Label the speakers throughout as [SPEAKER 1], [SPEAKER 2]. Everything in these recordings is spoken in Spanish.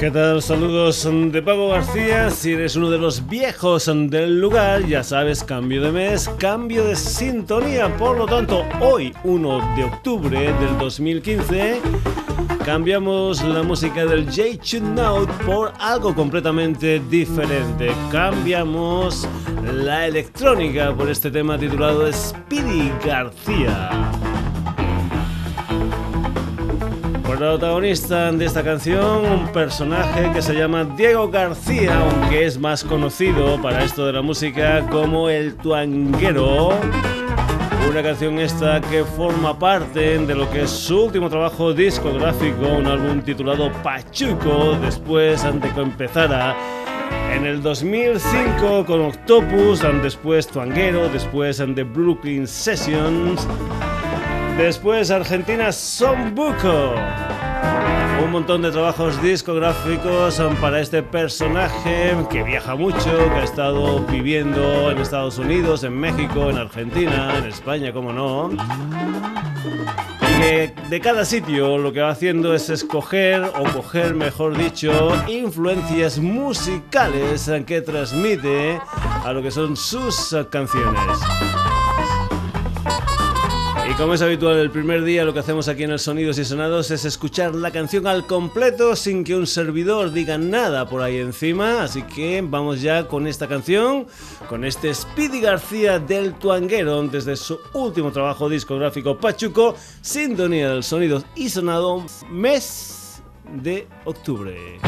[SPEAKER 1] ¿Qué tal? Saludos de Pago García. Si eres uno de los viejos del lugar, ya sabes, cambio de mes, cambio de sintonía. Por lo tanto, hoy, 1 de octubre del 2015, cambiamos la música del J Note por algo completamente diferente. Cambiamos la electrónica por este tema titulado Speedy García. Protagonista de esta canción, un personaje que se llama Diego García, aunque es más conocido para esto de la música como el Tuanguero. Una canción esta que forma parte de lo que es su último trabajo discográfico, un álbum titulado Pachuco, después antes que empezara en el 2005 con Octopus, después Tuanguero, después The Brooklyn Sessions. Después Argentina Buco. Un montón de trabajos discográficos para este personaje que viaja mucho, que ha estado viviendo en Estados Unidos, en México, en Argentina, en España, como no. Que de cada sitio lo que va haciendo es escoger, o coger mejor dicho, influencias musicales que transmite a lo que son sus canciones. Como es habitual el primer día, lo que hacemos aquí en el Sonidos y Sonados es escuchar la canción al completo sin que un servidor diga nada por ahí encima. Así que vamos ya con esta canción, con este Speedy García del Tuanguero, desde su último trabajo discográfico Pachuco, Sintonía del Sonidos y Sonado, mes de octubre.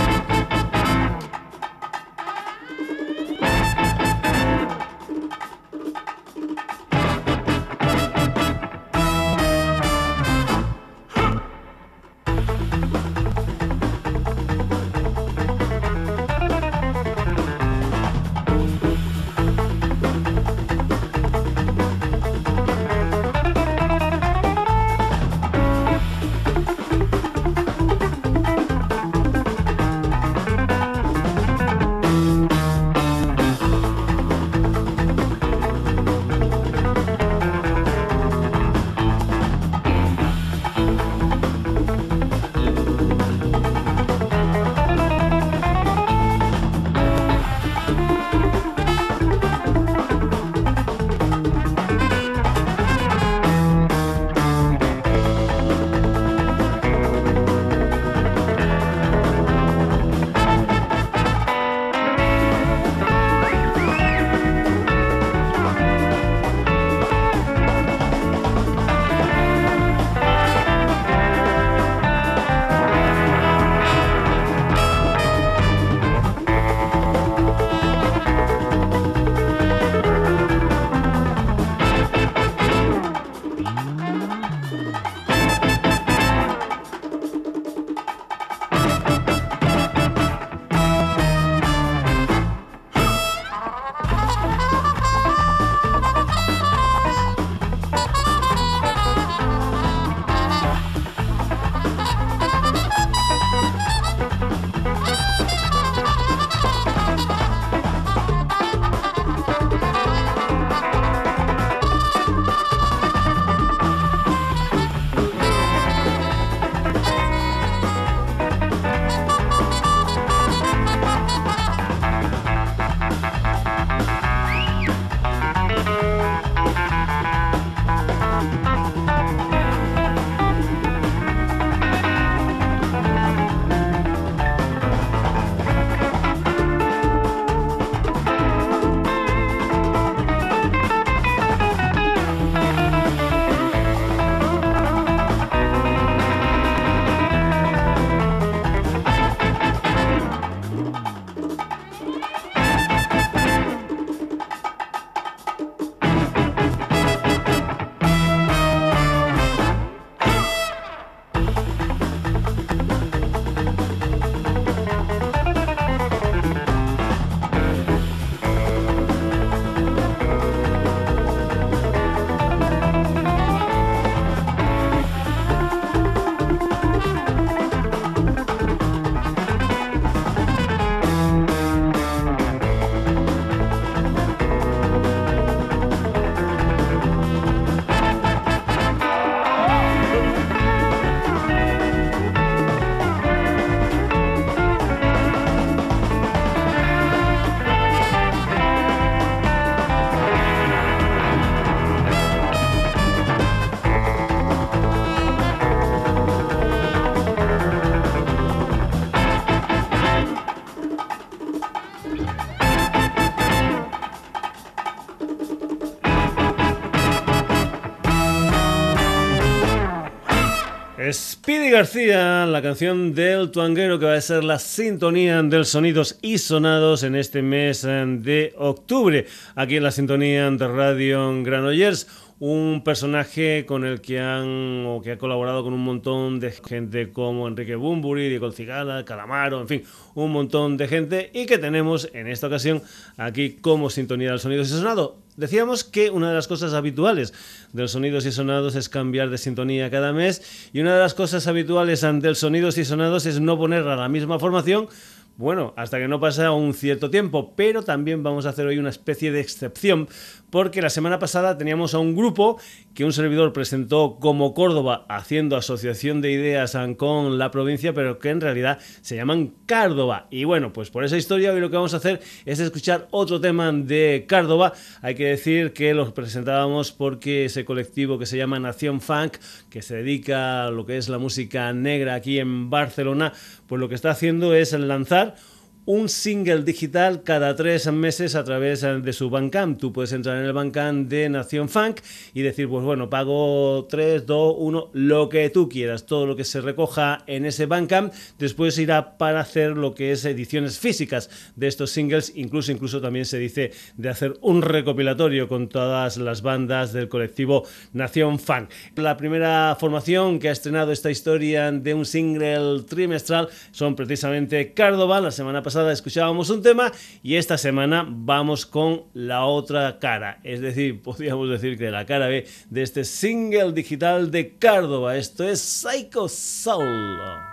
[SPEAKER 1] García, la canción del tuanguero que va a ser la sintonía del sonidos y sonados en este mes de octubre, aquí en la sintonía de Radio Granollers un personaje con el que han o que ha colaborado con un montón de gente como Enrique Bumburi, Diego Cigala, Calamaro, en fin, un montón de gente y que tenemos en esta ocasión aquí como sintonía del sonidos y sonado. Decíamos que una de las cosas habituales de los sonidos y sonados es cambiar de sintonía cada mes y una de las cosas habituales ante el sonidos y sonados es no poner a la misma formación bueno, hasta que no pasa un cierto tiempo, pero también vamos a hacer hoy una especie de excepción porque la semana pasada teníamos a un grupo que un servidor presentó como Córdoba haciendo asociación de ideas con la provincia, pero que en realidad se llaman Córdoba. Y bueno, pues por esa historia hoy lo que vamos a hacer es escuchar otro tema de Córdoba. Hay que decir que los presentábamos porque ese colectivo que se llama Nación Funk, que se dedica a lo que es la música negra aquí en Barcelona, pues lo que está haciendo es lanzar un single digital cada tres meses a través eh, de su Bandcamp. Tú puedes entrar en el Bandcamp de Nación Funk y decir, pues bueno, pago 3, 2, 1, lo que tú quieras. Todo lo que se recoja en ese Bandcamp después irá para hacer lo que es ediciones físicas de estos singles. Incluso, incluso también se dice de hacer un recopilatorio con todas las bandas del colectivo Nación Funk. La primera formación que ha estrenado esta historia de un single trimestral son precisamente Córdoba. La semana pasada escuchábamos un tema y esta semana vamos con la otra cara. Es decir, podríamos decir que la cara B de este single digital de Córdoba. Esto es Psycho Soul.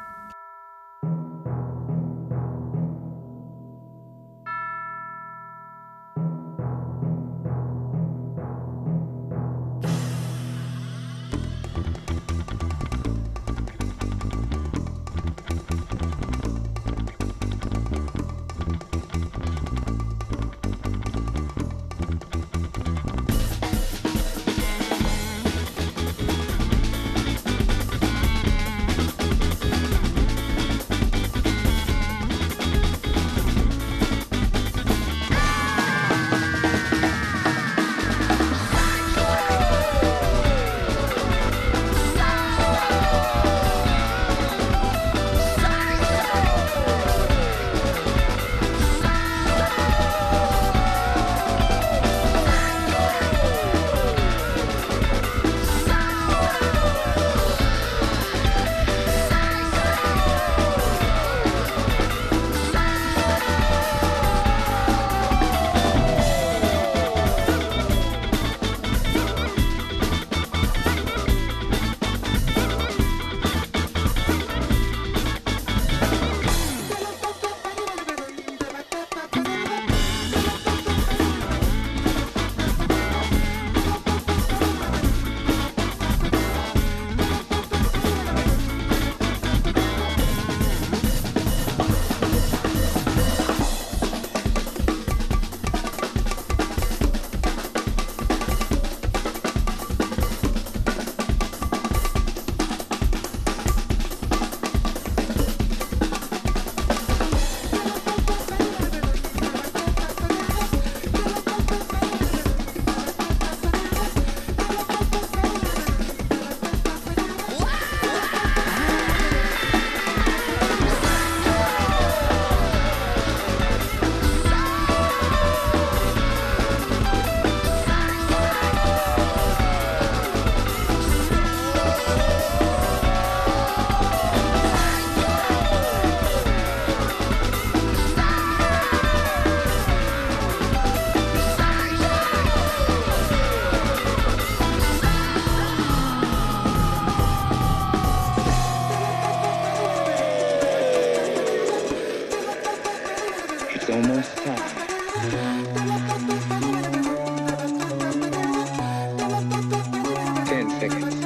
[SPEAKER 1] Music.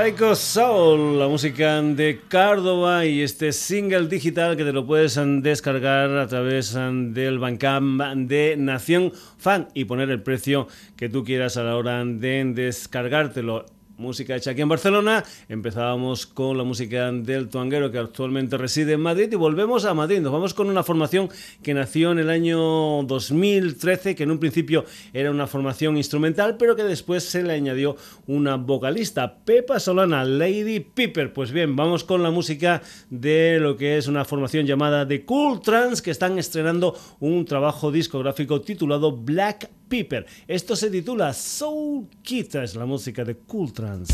[SPEAKER 1] Psycho Soul, la música de Córdoba y este single digital que te lo puedes descargar a través del Bandcamp de Nación Fan y poner el precio que tú quieras a la hora de descargártelo música hecha aquí en Barcelona. Empezábamos con la música del tuanguero que actualmente reside en Madrid y volvemos a Madrid. Nos vamos con una formación que nació en el año 2013, que en un principio era una formación instrumental, pero que después se le añadió una vocalista, Pepa Solana, Lady Piper. Pues bien, vamos con la música de lo que es una formación llamada The Cool Trans, que están estrenando un trabajo discográfico titulado Black Piper. Esto se titula Soul Kita, es la música de Cool Trans.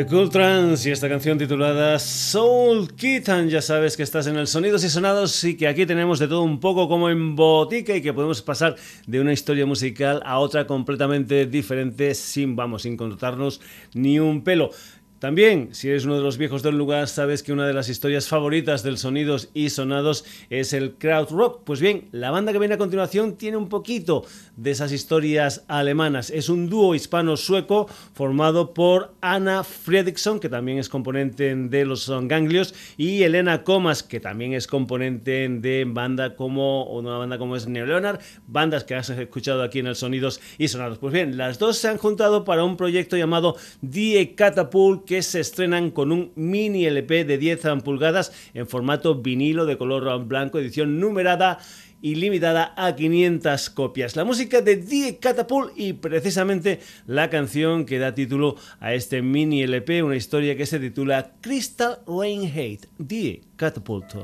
[SPEAKER 1] The Cool Trans y esta canción titulada Soul Kitten. Ya sabes que estás en el Sonidos y Sonados y que aquí tenemos de todo un poco como en botica y que podemos pasar de una historia musical a otra completamente diferente sin, vamos, sin contarnos ni un pelo. También, si eres uno de los viejos del lugar, sabes que una de las historias favoritas del Sonidos y Sonados es el crowd rock. Pues bien, la banda que viene a continuación tiene un poquito de esas historias alemanas. Es un dúo hispano-sueco formado por Anna Fredriksson, que también es componente de los Ganglios, y Elena Comas, que también es componente de banda como una banda como es Neo Leonard, bandas que has escuchado aquí en el Sonidos y Sonados. Pues bien, las dos se han juntado para un proyecto llamado Die Catapult que se estrenan con un mini LP de 10 pulgadas en formato vinilo de color blanco, edición numerada y limitada a 500 copias. La música de Die Catapult y precisamente la canción que da título a este mini LP, una historia que se titula Crystal Rain Hate, Die Catapult.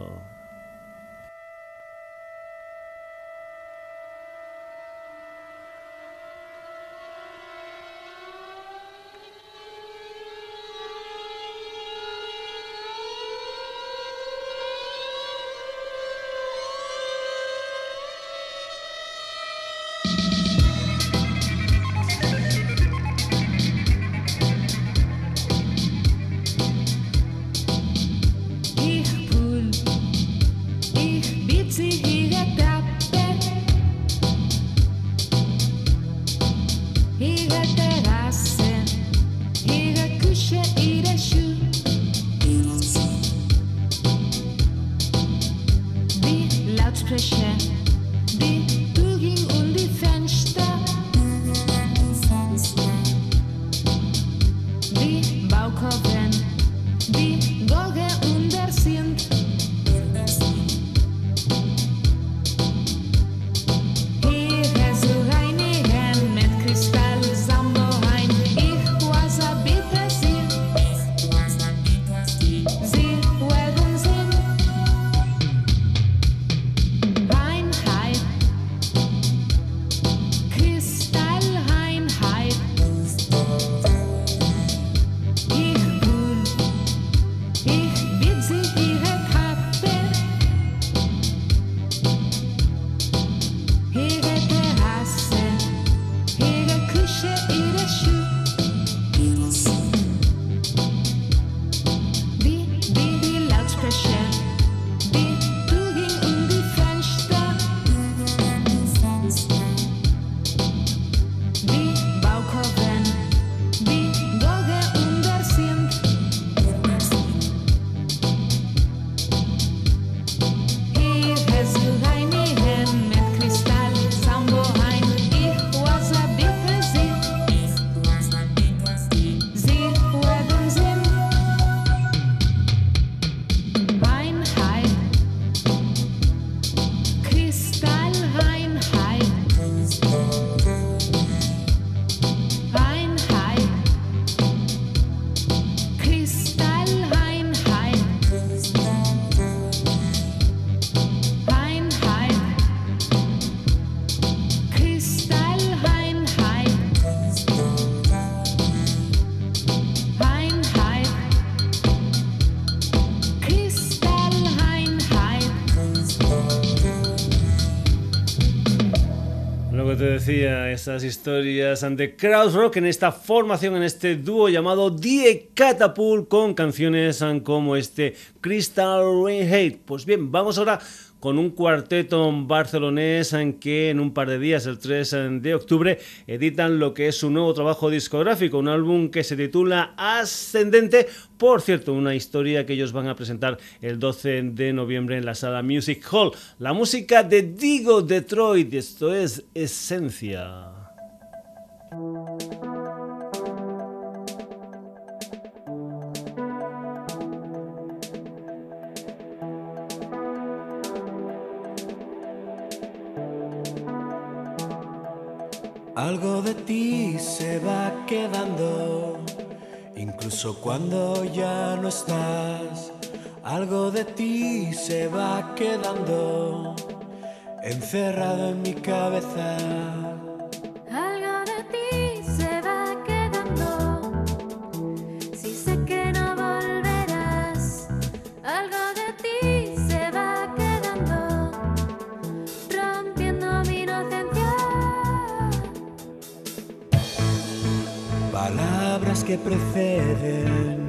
[SPEAKER 1] Esas historias ante crowd rock en esta formación, en este dúo llamado Die Catapult con canciones como este Crystal Rain Hate. Pues bien, vamos ahora con un cuarteto barcelonés en que en un par de días, el 3 de octubre, editan lo que es su nuevo trabajo discográfico, un álbum que se titula Ascendente. Por cierto, una historia que ellos van a presentar el 12 de noviembre en la sala Music Hall. La música de Digo Detroit, esto es Esencia.
[SPEAKER 2] Algo de ti se va quedando, incluso cuando ya no estás. Algo de ti se va quedando, encerrado en mi cabeza.
[SPEAKER 3] Que preceden.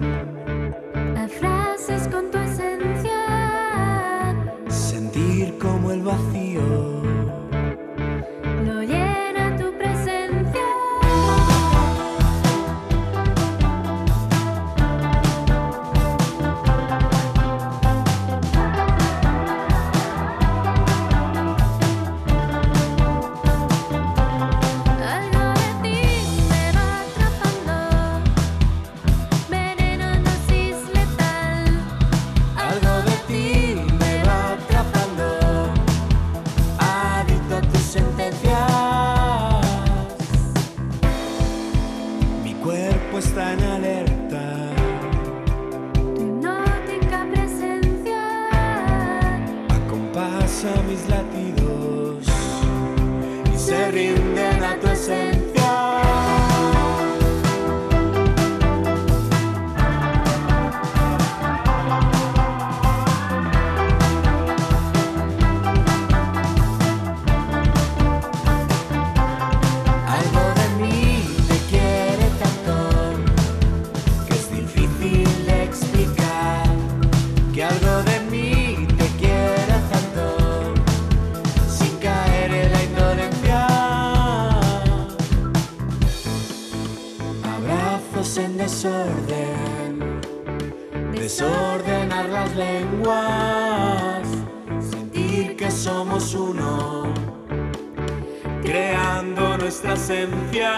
[SPEAKER 4] Esencia,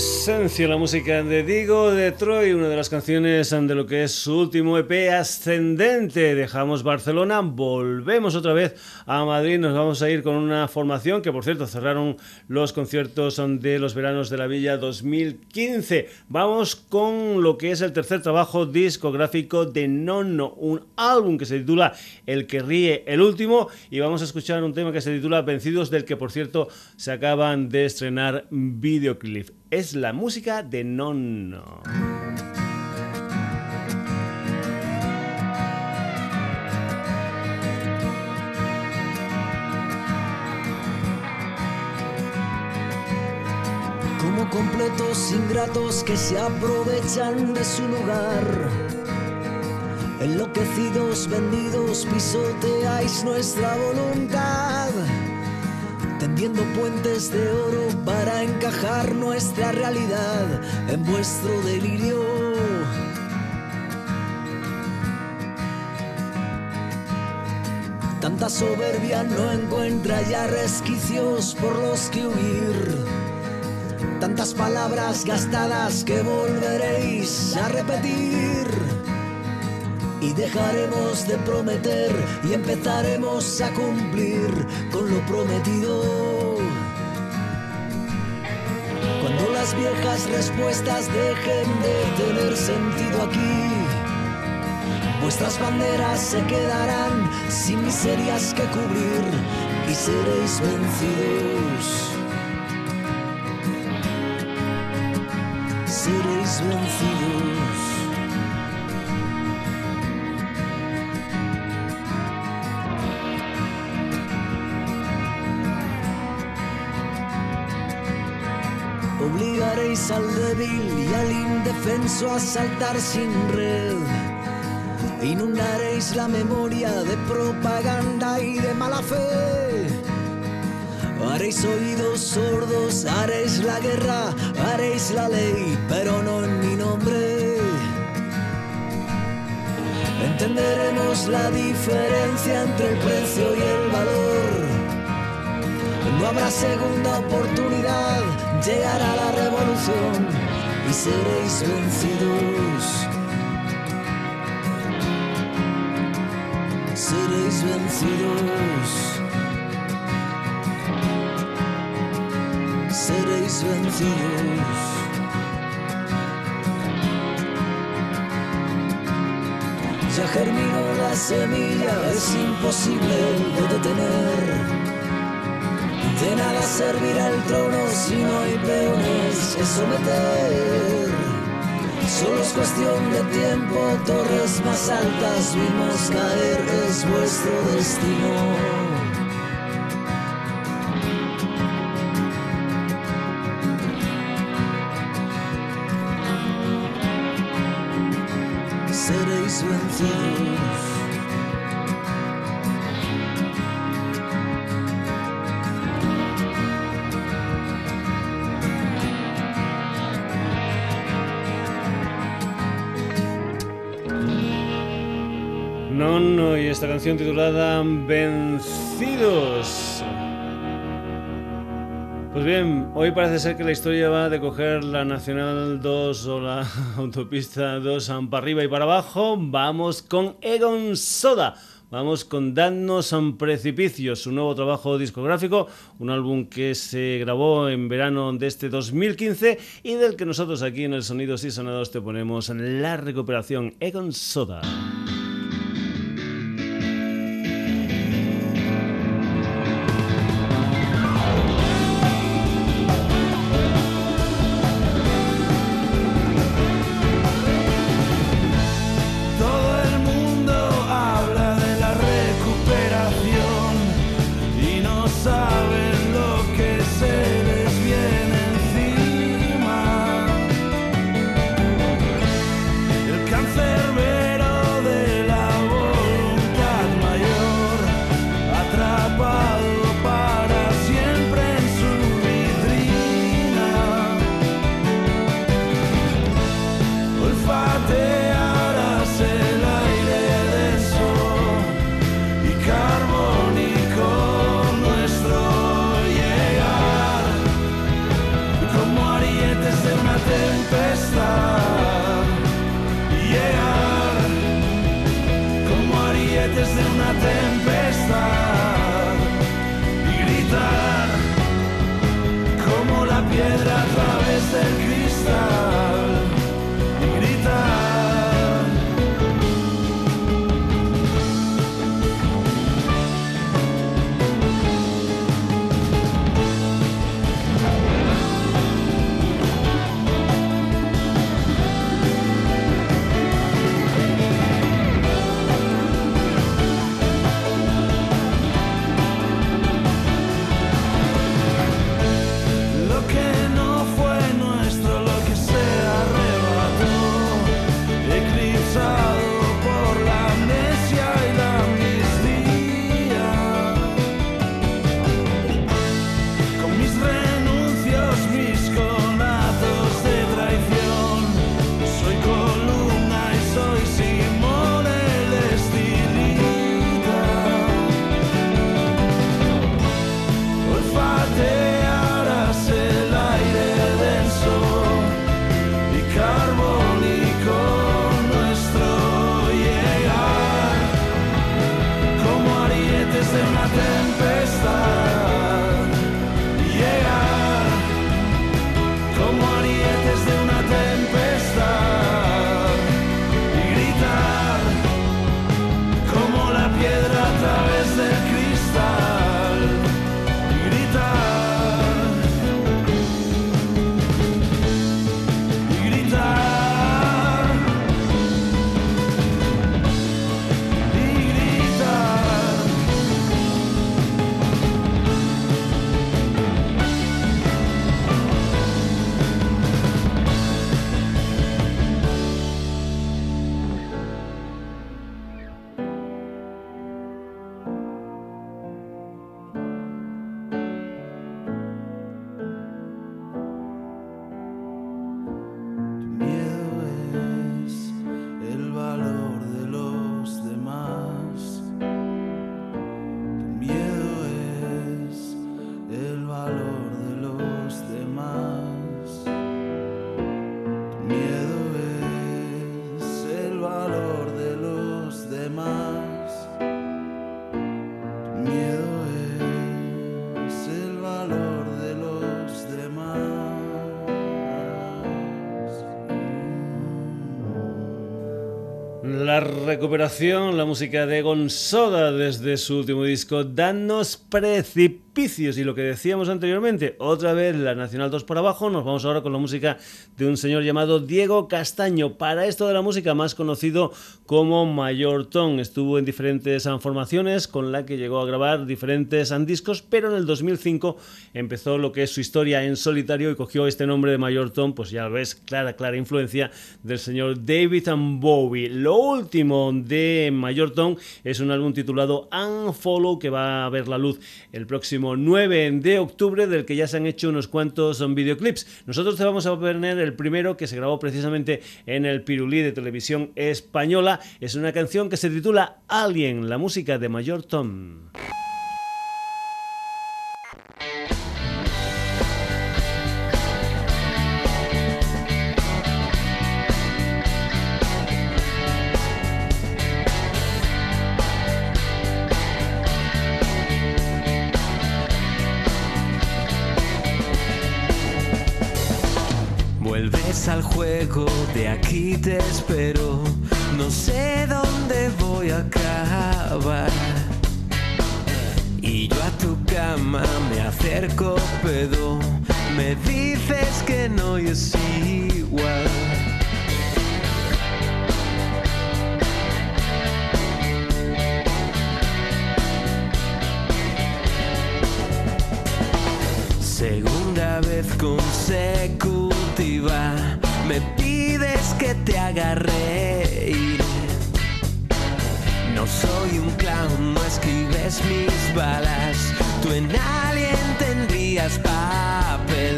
[SPEAKER 1] this la música de Digo de Troy, una de las canciones de lo que es su último EP ascendente. Dejamos Barcelona, volvemos otra vez a Madrid, nos vamos a ir con una formación que por cierto cerraron los conciertos de los veranos de la Villa 2015. Vamos con lo que es el tercer trabajo discográfico de Nono, un álbum que se titula El que ríe el último y vamos a escuchar un tema que se titula Vencidos del que por cierto se acaban de estrenar videoclip es la música de Nonno.
[SPEAKER 5] Como completos ingratos que se aprovechan de su lugar. Enloquecidos, vendidos, pisoteáis nuestra voluntad tendiendo puentes de oro para encajar nuestra realidad en vuestro delirio. Tanta soberbia no encuentra ya resquicios por los que huir. Tantas palabras gastadas que volveréis a repetir y dejaremos de prometer y empezaremos a cumplir con lo prometido. Cuando las viejas respuestas dejen de tener sentido aquí, vuestras banderas se quedarán sin miserias que cubrir y seréis vencidos. Seréis vencidos. Al débil y al indefenso a saltar sin red. Inundaréis la memoria de propaganda y de mala fe. Haréis oídos sordos, haréis la guerra, haréis la ley, pero no en mi nombre entenderemos la diferencia entre el precio y el valor. No habrá segunda oportunidad, llegará la revolución y seréis vencidos. Seréis vencidos. Seréis vencidos. Ya germinó la semilla, es imposible de detener. De nada servirá el trono si no hay peones que someter. Solo es cuestión de tiempo, torres más altas vimos caer, es vuestro destino. seréis vencidos.
[SPEAKER 1] Esta canción titulada Vencidos. Pues bien, hoy parece ser que la historia va de coger la Nacional 2 o la autopista 2 para arriba y para abajo. Vamos con Egon Soda. Vamos con Danos a Precipicios, su nuevo trabajo discográfico, un álbum que se grabó en verano de este 2015 y del que nosotros aquí en el Sonidos y Sonados te ponemos en la recuperación Egon Soda. Recuperación, la música de Gonzoga desde su último disco, Danos Y lo que decíamos anteriormente, otra vez la Nacional 2 por abajo, nos vamos ahora con la música de un señor llamado Diego Castaño. Para esto de la música más conocido como Mayor Tom, estuvo en diferentes formaciones con la que llegó a grabar diferentes discos, pero en el 2005 empezó lo que es su historia en solitario y cogió este nombre de Mayor Tom, pues ya ves, clara, clara influencia del señor David Bowie. Lo último de Mayor Tom es un álbum titulado Unfollow que va a ver la luz el próximo 9 de octubre, del que ya se han hecho unos cuantos videoclips. Nosotros te vamos a poner el primero que se grabó precisamente en el Pirulí de televisión española. Es una canción que se titula Alien, la música de Mayor Tom.
[SPEAKER 2] De aquí te espero. No sé dónde voy a acabar. Y yo a tu cama me acerco, pedo. Me dices que no y es igual. Segunda vez consecutiva me pides que te haga reír. No soy un clown, no escribes mis balas. Tú en alguien tendrías papel.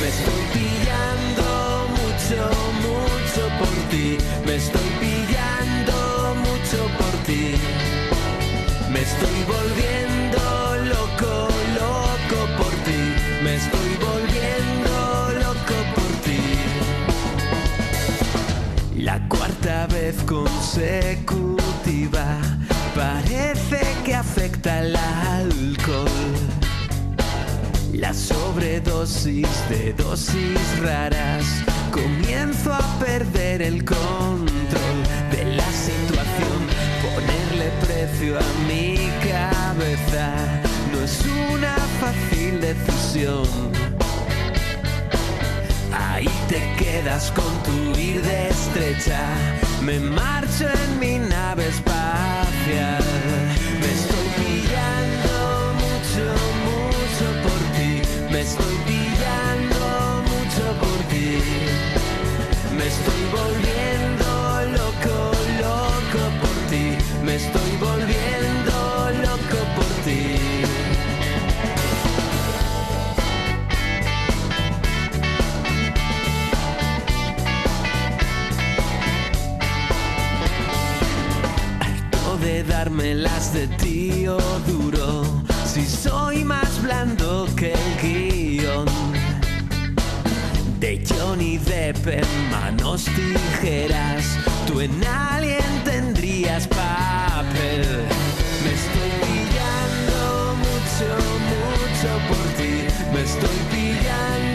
[SPEAKER 2] Me estoy pillando mucho, mucho por ti. Me estoy pillando mucho por ti. Me estoy volviendo loco Vez consecutiva parece que afecta el alcohol. La sobredosis de dosis raras comienzo a perder el control de la situación. Ponerle precio a mi cabeza no es una fácil decisión te quedas con tu de estrecha. Me marcho en mi nave espacial. Me estoy pillando mucho, mucho por ti. Me estoy pillando mucho por ti. Me estoy volviendo dármelas de tío duro, si soy más blando que el guion. De Johnny Depp en manos tijeras, tú en alguien tendrías papel. Me estoy pillando mucho, mucho por ti. Me estoy pillando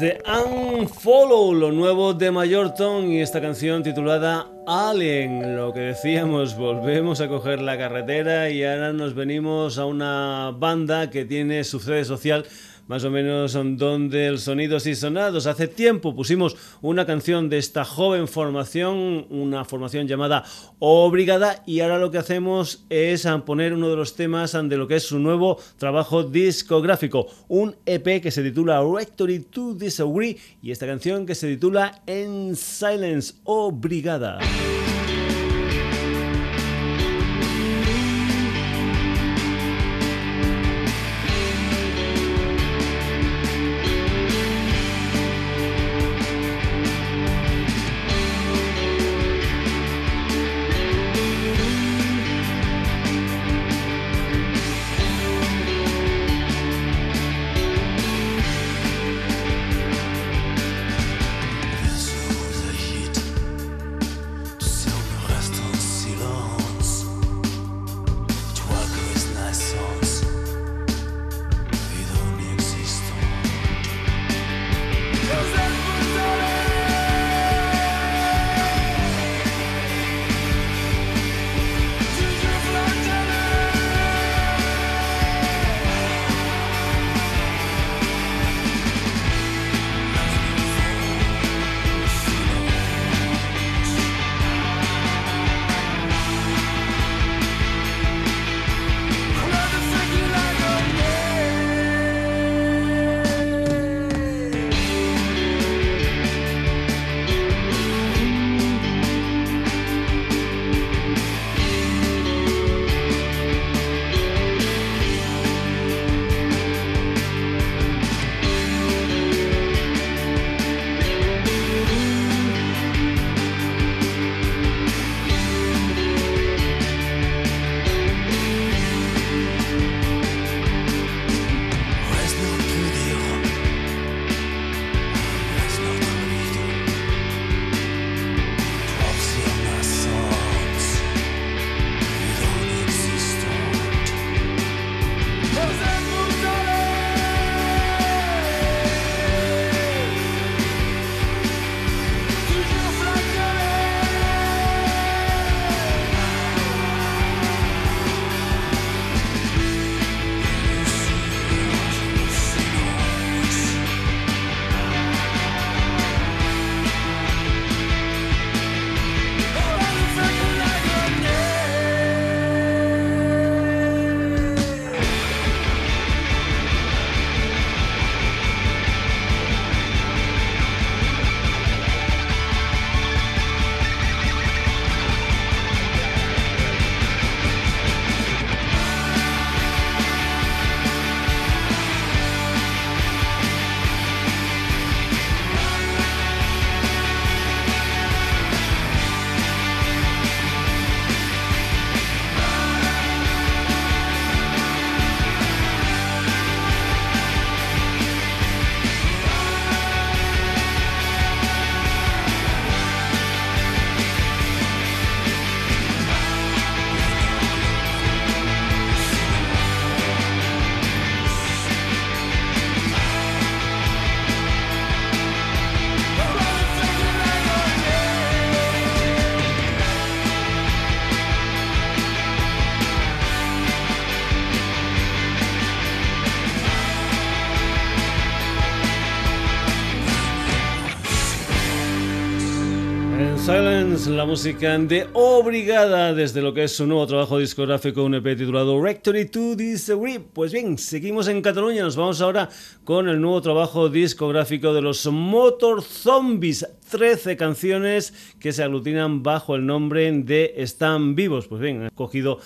[SPEAKER 1] Desde Unfollow, lo nuevo de Mayorton y esta canción titulada Allen. Lo que decíamos, volvemos a coger la carretera y ahora nos venimos a una banda que tiene su sede social más o menos donde el Sonidos y Sonados. Hace tiempo pusimos una canción de esta joven formación, una formación llamada Obrigada, y ahora lo que hacemos es poner uno de los temas de lo que es su nuevo trabajo discográfico, un EP que se titula Rectory to Disagree y esta canción que se titula En Silence Obrigada. La música de Obrigada desde lo que es su nuevo trabajo discográfico, un EP titulado Rectory to Disagree. Pues bien, seguimos en Cataluña, nos vamos ahora con el nuevo trabajo discográfico de los Motor Zombies. 13 canciones que se aglutinan bajo el nombre de Están Vivos. Pues bien, he cogido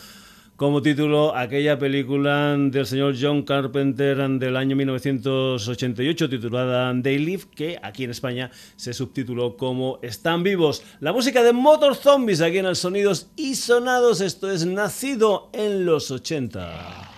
[SPEAKER 1] como título aquella película del señor John Carpenter del año 1988 titulada They Live, que aquí en España se subtituló como Están vivos. La música de Motor Zombies aquí en el Sonidos y Sonados, esto es nacido en los 80.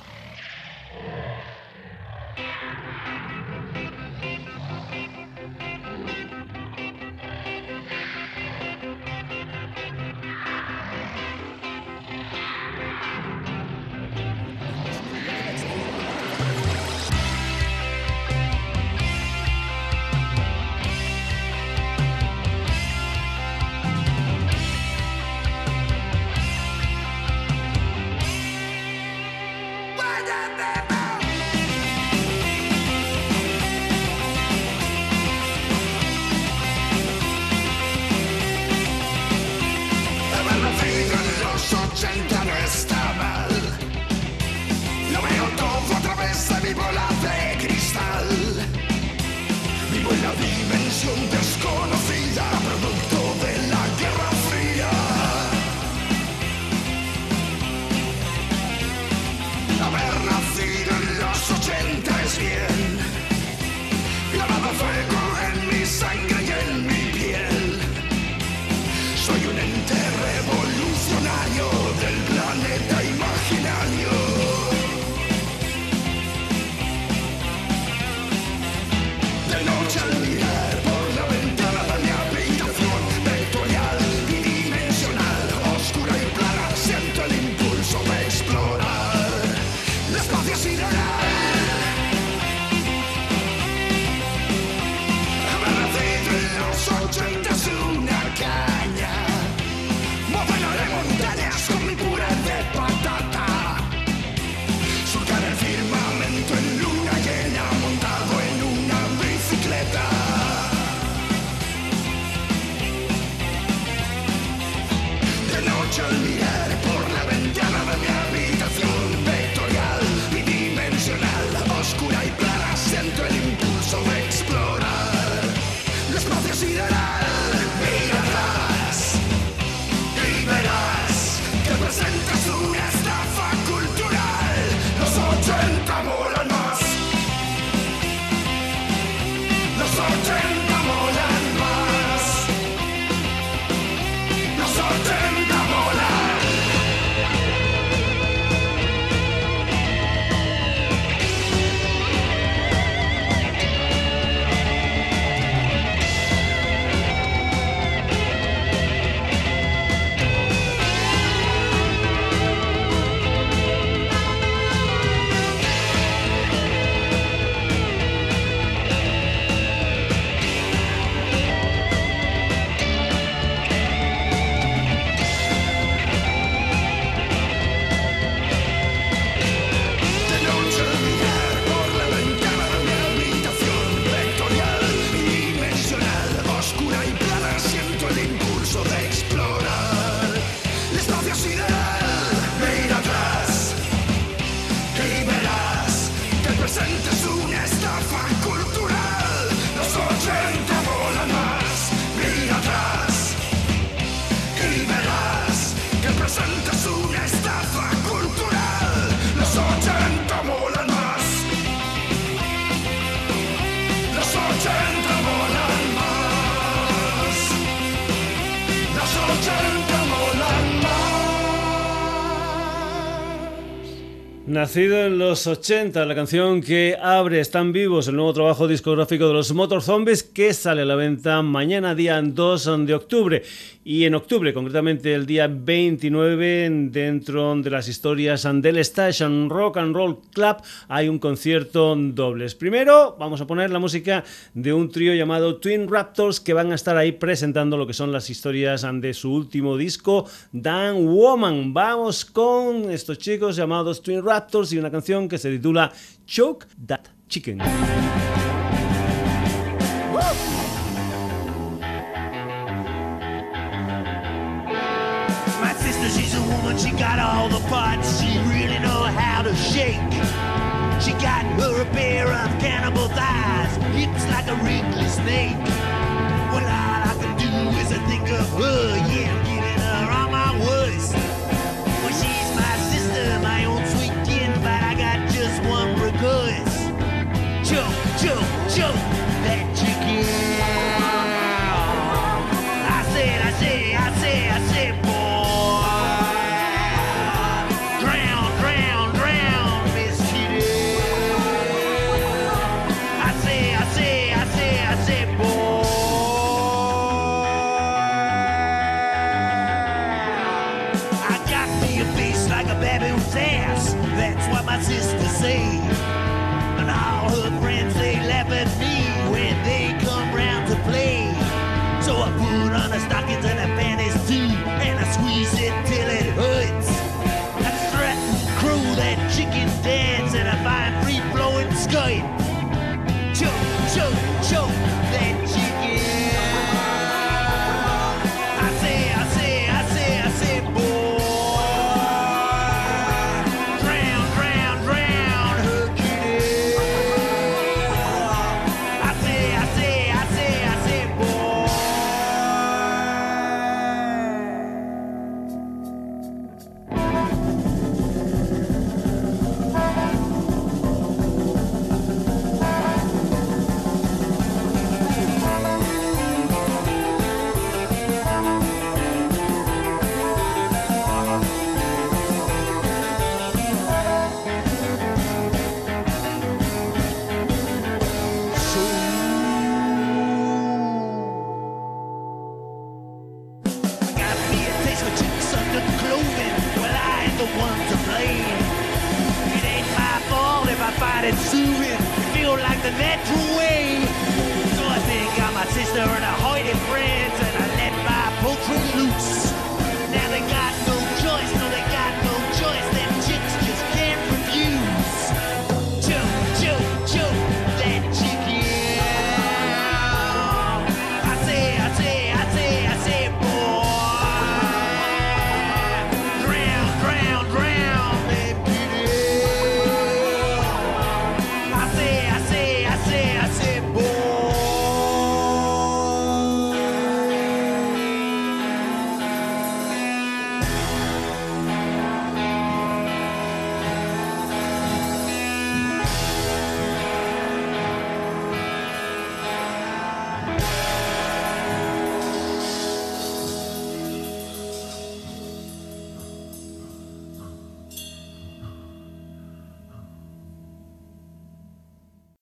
[SPEAKER 1] Nacido en los 80, la canción que abre Están vivos, el nuevo trabajo discográfico de los Motor Zombies que sale a la venta mañana día 2 de octubre. Y en octubre, concretamente el día 29, dentro de las historias del Station Rock and Roll Club, hay un concierto dobles. Primero, vamos a poner la música de un trío llamado Twin Raptors que van a estar ahí presentando lo que son las historias de su último disco, Dan Woman. Vamos con estos chicos llamados Twin Raptors y una canción que se titula Choke That Chicken.
[SPEAKER 6] All the parts, she really know how to shake. She got her a pair of cannibal thighs, hips like a wrinkly snake. Well, all I can do is think of her, yeah,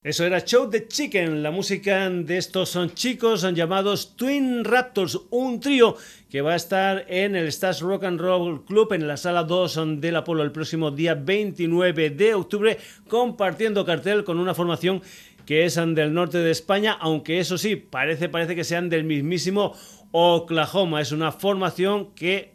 [SPEAKER 1] Eso era Show the Chicken, la música de estos son chicos llamados Twin Raptors, un trío que va a estar en el Stars Rock and Roll Club en la sala 2 del Apolo el próximo día 29 de octubre, compartiendo cartel con una formación que es del norte de España, aunque eso sí, parece, parece que sean del mismísimo Oklahoma. Es una formación que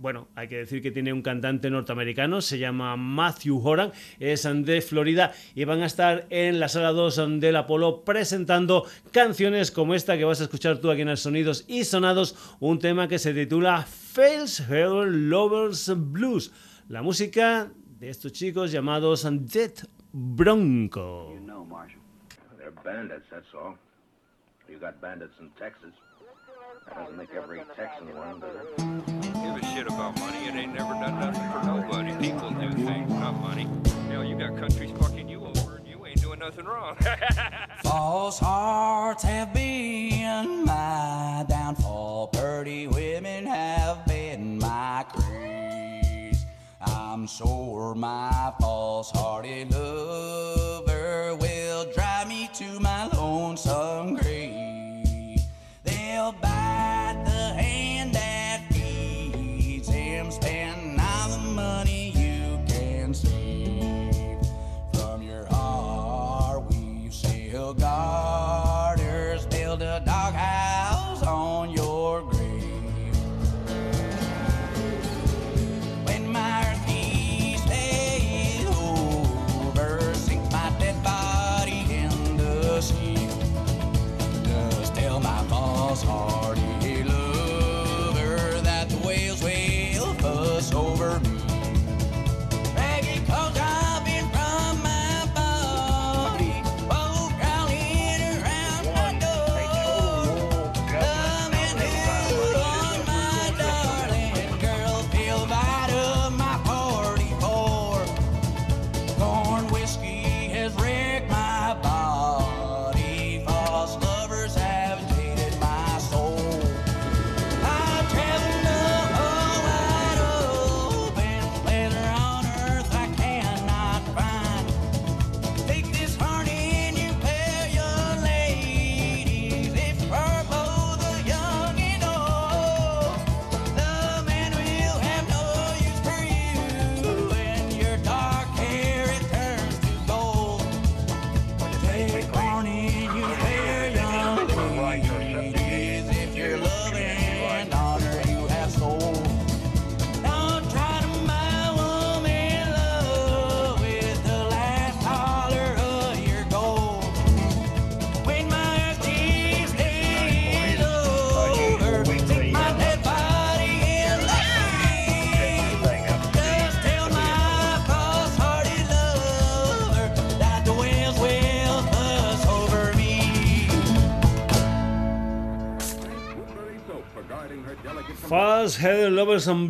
[SPEAKER 1] bueno, hay que decir que tiene un cantante norteamericano, se llama Matthew Horan, es de Florida y van a estar en la sala 2 del Apolo presentando canciones como esta que vas a escuchar tú aquí en el Sonidos y Sonados, un tema que se titula Fails Her Lovers Blues, la música de estos chicos llamados Dead Bronco.
[SPEAKER 7] You know, Marshal. They're bandits, that's all. You got bandits in Texas. That doesn't make every Texan one, does it?
[SPEAKER 8] give a shit about money. It ain't never done nothing for nobody. People do things, not money. Hell, you got countries fucking you over and you ain't doing nothing wrong.
[SPEAKER 9] False hearts have been my downfall. Pretty women have been my craze. I'm sure my false-hearted lover will drive me to my lonesome grave.
[SPEAKER 1] Fast Head Lovers and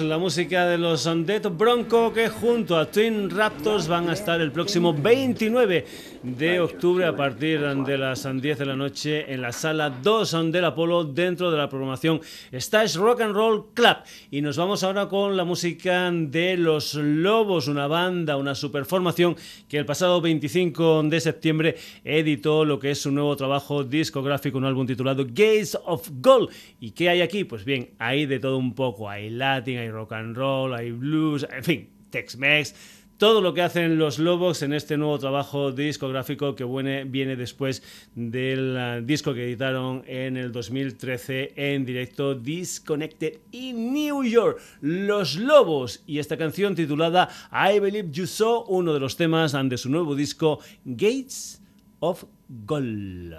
[SPEAKER 1] La música de los Dead Bronco que junto a Twin Raptors van a estar el próximo 29 de octubre a partir de las 10 de la noche en la sala 2 del Apolo dentro de la programación Stash Rock and Roll Club. Y nos vamos ahora con la música de Los Lobos, una banda, una superformación que el pasado 25 de septiembre editó lo que es su nuevo trabajo discográfico, un álbum titulado Gates of Gold. ¿Y qué hay aquí? Pues bien, hay
[SPEAKER 10] de todo un poco. Hay latin, hay rock and roll, hay blues, en fin, Tex-Mex todo lo que hacen los Lobos en este nuevo trabajo discográfico que viene, después del ah, disco que editaron en el 2013 en directo Disconnected in New York. Los Lobos y esta canción titulada I Believe You Saw, uno de los temas de su nuevo disco Gates of Gold.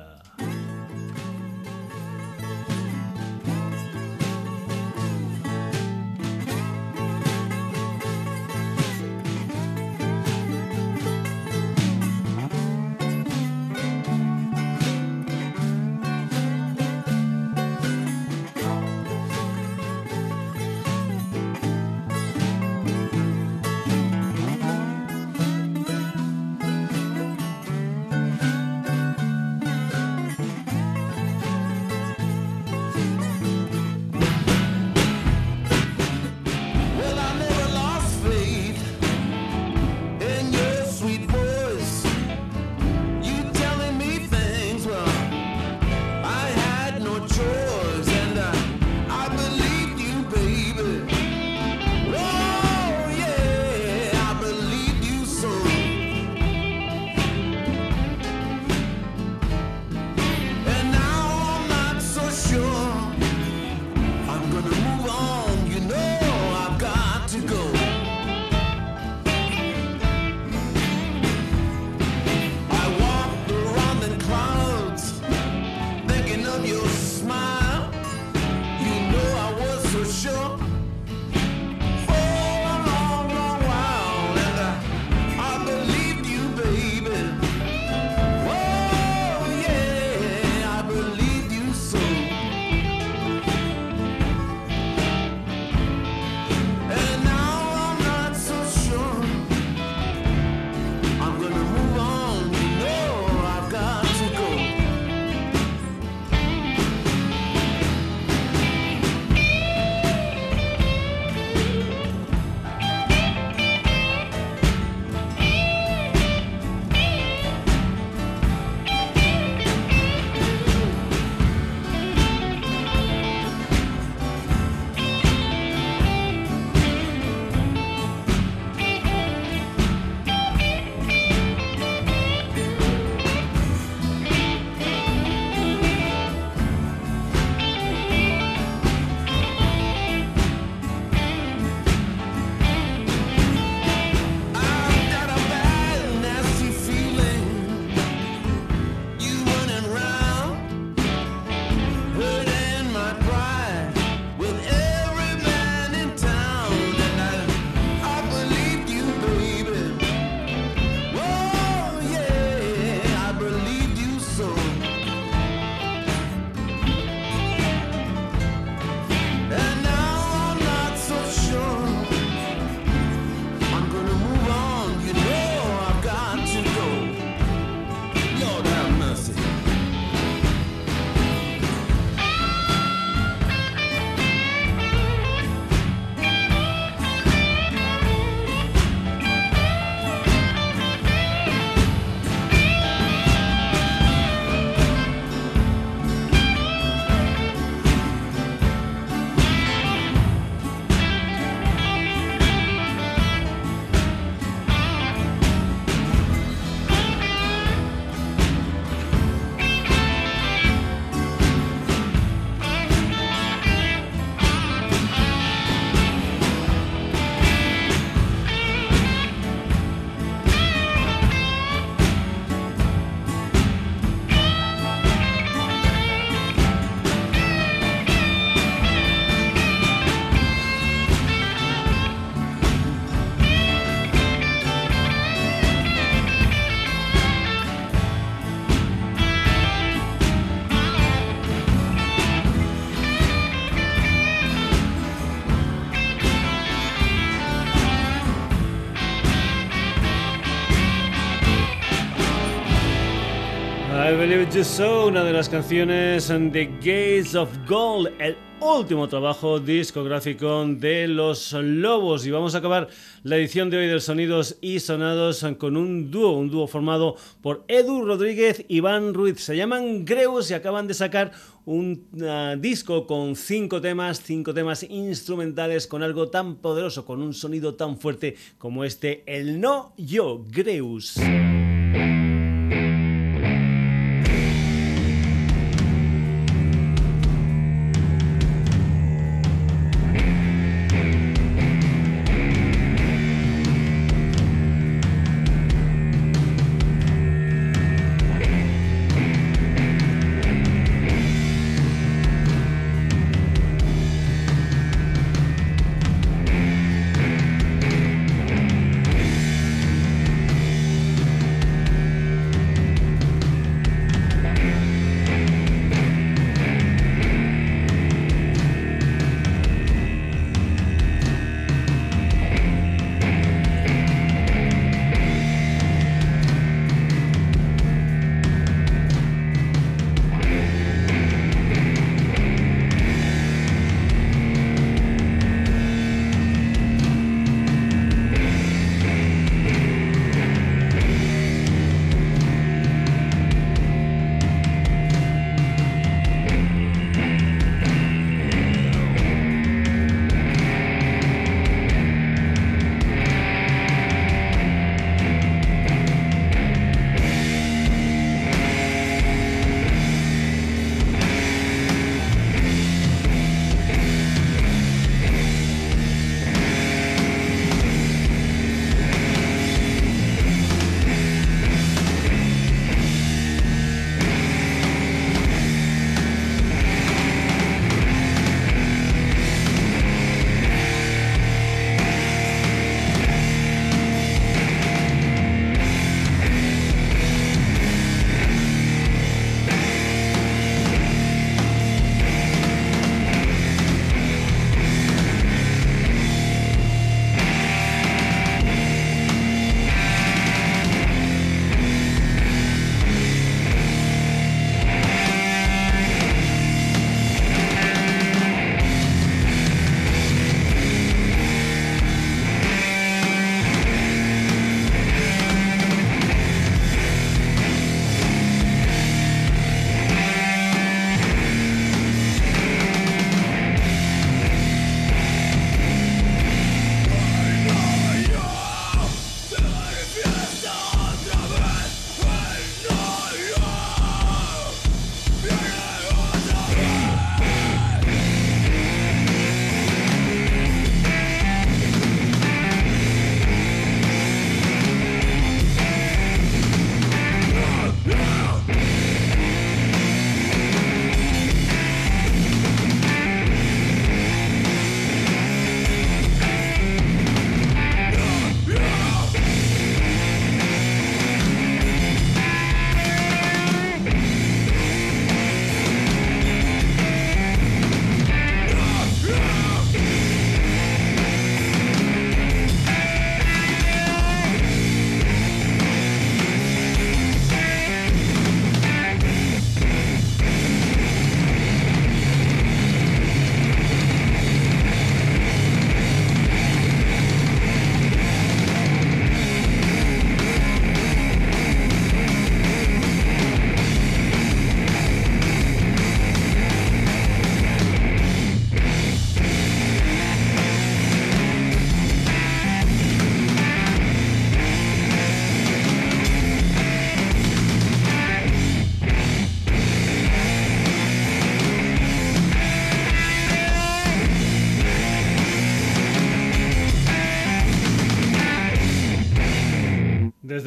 [SPEAKER 10] Believe You So, una de las canciones de Gates of Gold, el
[SPEAKER 1] último trabajo discográfico de Los Lobos. Y vamos a acabar la edición de hoy de Sonidos y Sonados con un dúo, un dúo formado por Edu Rodríguez y Iván Ruiz. Se llaman Greus y acaban de sacar un uh, disco con cinco temas, cinco temas instrumentales con algo tan poderoso, con un sonido tan fuerte como este, el No Yo Greus.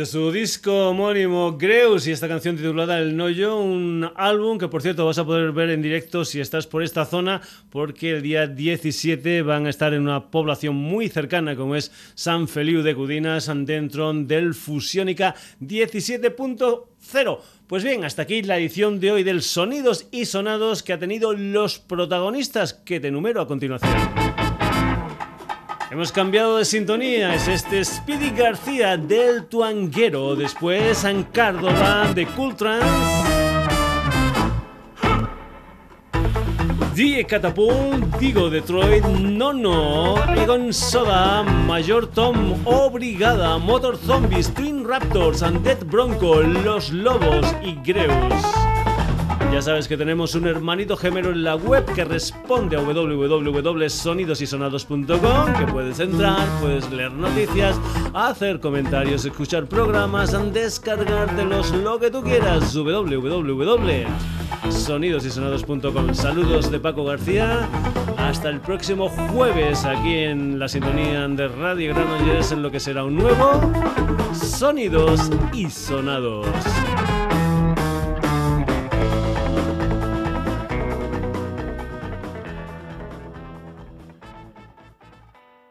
[SPEAKER 1] Su disco homónimo Greus y esta canción titulada El Noyo, un álbum que por cierto vas a poder ver en directo si estás por esta zona porque el día 17 van a estar en una población muy cercana como es San Feliu de Cudinas dentro del Fusiónica 17.0. Pues bien, hasta aquí la edición de hoy del Sonidos y Sonados que ha tenido los protagonistas que te numero a continuación. Hemos cambiado de sintonía, es este Speedy García del Tuanguero, después San Córdoba de Cool Trans. Die Catapult, Digo Detroit, Nono, Egon Soda, Mayor Tom, Obrigada, Motor Zombies, Twin Raptors, Undead Bronco, Los Lobos y Greus. Ya sabes que tenemos un hermanito gemelo en la web que responde a www.sonidosysonados.com, que puedes entrar, puedes leer noticias, hacer comentarios, escuchar programas, descargártelos, lo que tú quieras. www.sonidosysonados.com. Saludos de Paco García. Hasta el próximo jueves aquí en la sintonía de Radio Granollers en lo que será un nuevo Sonidos y Sonados.